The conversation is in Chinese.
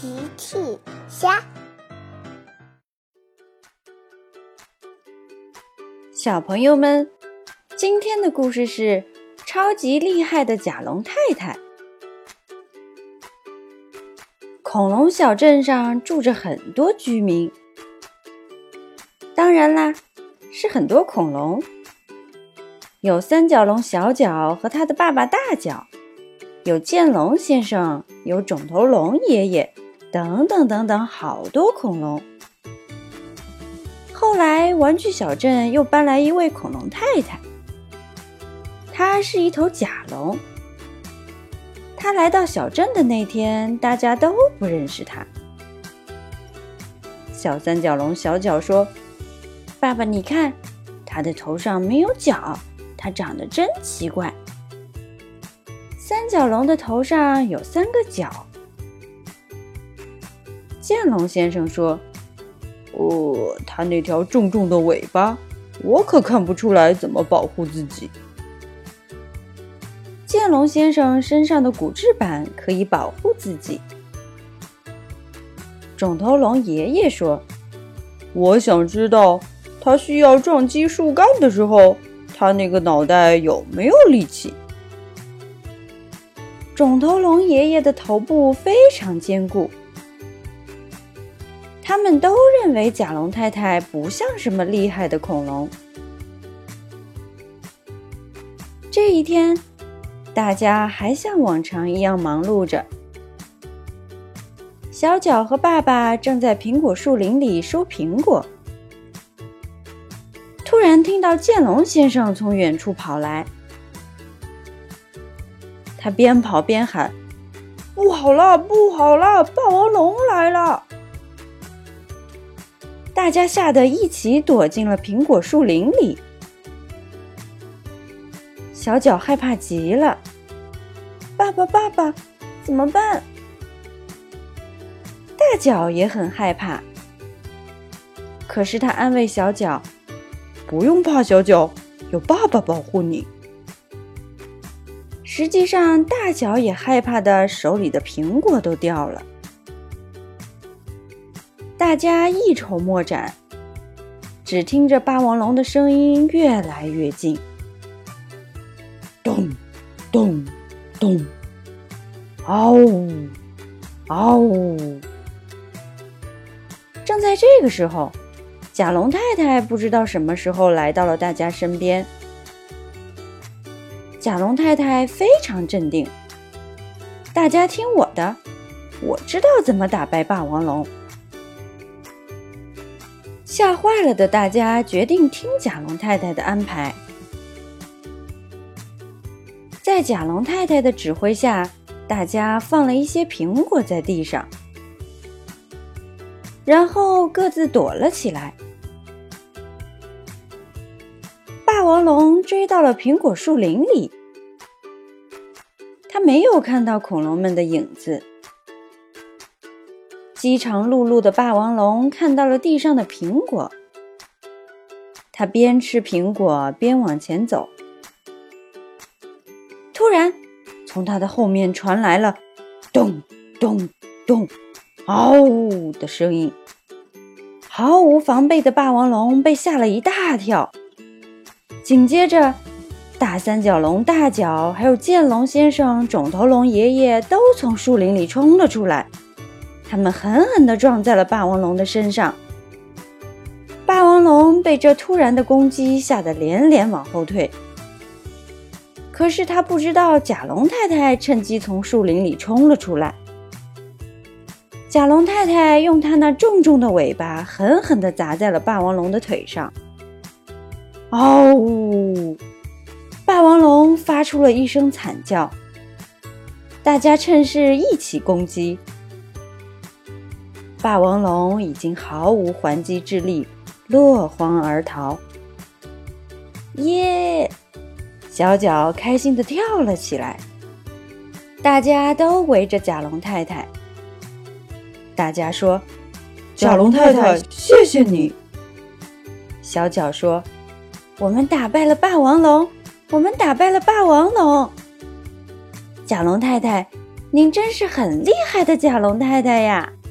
奇趣虾，小朋友们，今天的故事是超级厉害的甲龙太太。恐龙小镇上住着很多居民，当然啦，是很多恐龙，有三角龙小角和他的爸爸大角。有剑龙先生，有肿头龙爷爷，等等等等，好多恐龙。后来，玩具小镇又搬来一位恐龙太太，她是一头甲龙。她来到小镇的那天，大家都不认识她。小三角龙小脚说：“爸爸，你看，它的头上没有角，它长得真奇怪。”三角龙的头上有三个角。剑龙先生说：“哦，它那条重重的尾巴，我可看不出来怎么保护自己。”剑龙先生身上的骨质板可以保护自己。肿头龙爷爷说：“我想知道，它需要撞击树干的时候，它那个脑袋有没有力气？”肿头龙爷爷的头部非常坚固，他们都认为甲龙太太不像什么厉害的恐龙。这一天，大家还像往常一样忙碌着。小脚和爸爸正在苹果树林里收苹果，突然听到剑龙先生从远处跑来。他边跑边喊：“不好了，不好了，霸王龙来了！”大家吓得一起躲进了苹果树林里。小脚害怕极了：“爸爸，爸爸，怎么办？”大脚也很害怕，可是他安慰小脚：“不用怕，小脚，有爸爸保护你。”实际上，大脚也害怕的，手里的苹果都掉了。大家一筹莫展，只听着霸王龙的声音越来越近，咚，咚，咚，嗷呜，嗷呜！正在这个时候，甲龙太太不知道什么时候来到了大家身边。甲龙太太非常镇定。大家听我的，我知道怎么打败霸王龙。吓坏了的大家决定听甲龙太太的安排。在甲龙太太的指挥下，大家放了一些苹果在地上，然后各自躲了起来。霸王龙追到了苹果树林里，他没有看到恐龙们的影子。饥肠辘辘的霸王龙看到了地上的苹果，他边吃苹果边往前走。突然，从他的后面传来了“咚咚咚，嗷呜”的声音。毫无防备的霸王龙被吓了一大跳。紧接着，大三角龙大脚，还有剑龙先生、肿头龙爷爷都从树林里冲了出来。他们狠狠地撞在了霸王龙的身上。霸王龙被这突然的攻击吓得连连往后退。可是他不知道，甲龙太太趁机从树林里冲了出来。甲龙太太用它那重重的尾巴狠狠地砸在了霸王龙的腿上。嗷呜！霸王龙发出了一声惨叫。大家趁势一起攻击。霸王龙已经毫无还击之力，落荒而逃。耶！小脚开心地跳了起来。大家都围着甲龙太太。大家说：“甲龙太太，谢谢你。”小脚说。我们打败了霸王龙，我们打败了霸王龙。甲龙太太，您真是很厉害的甲龙太太呀！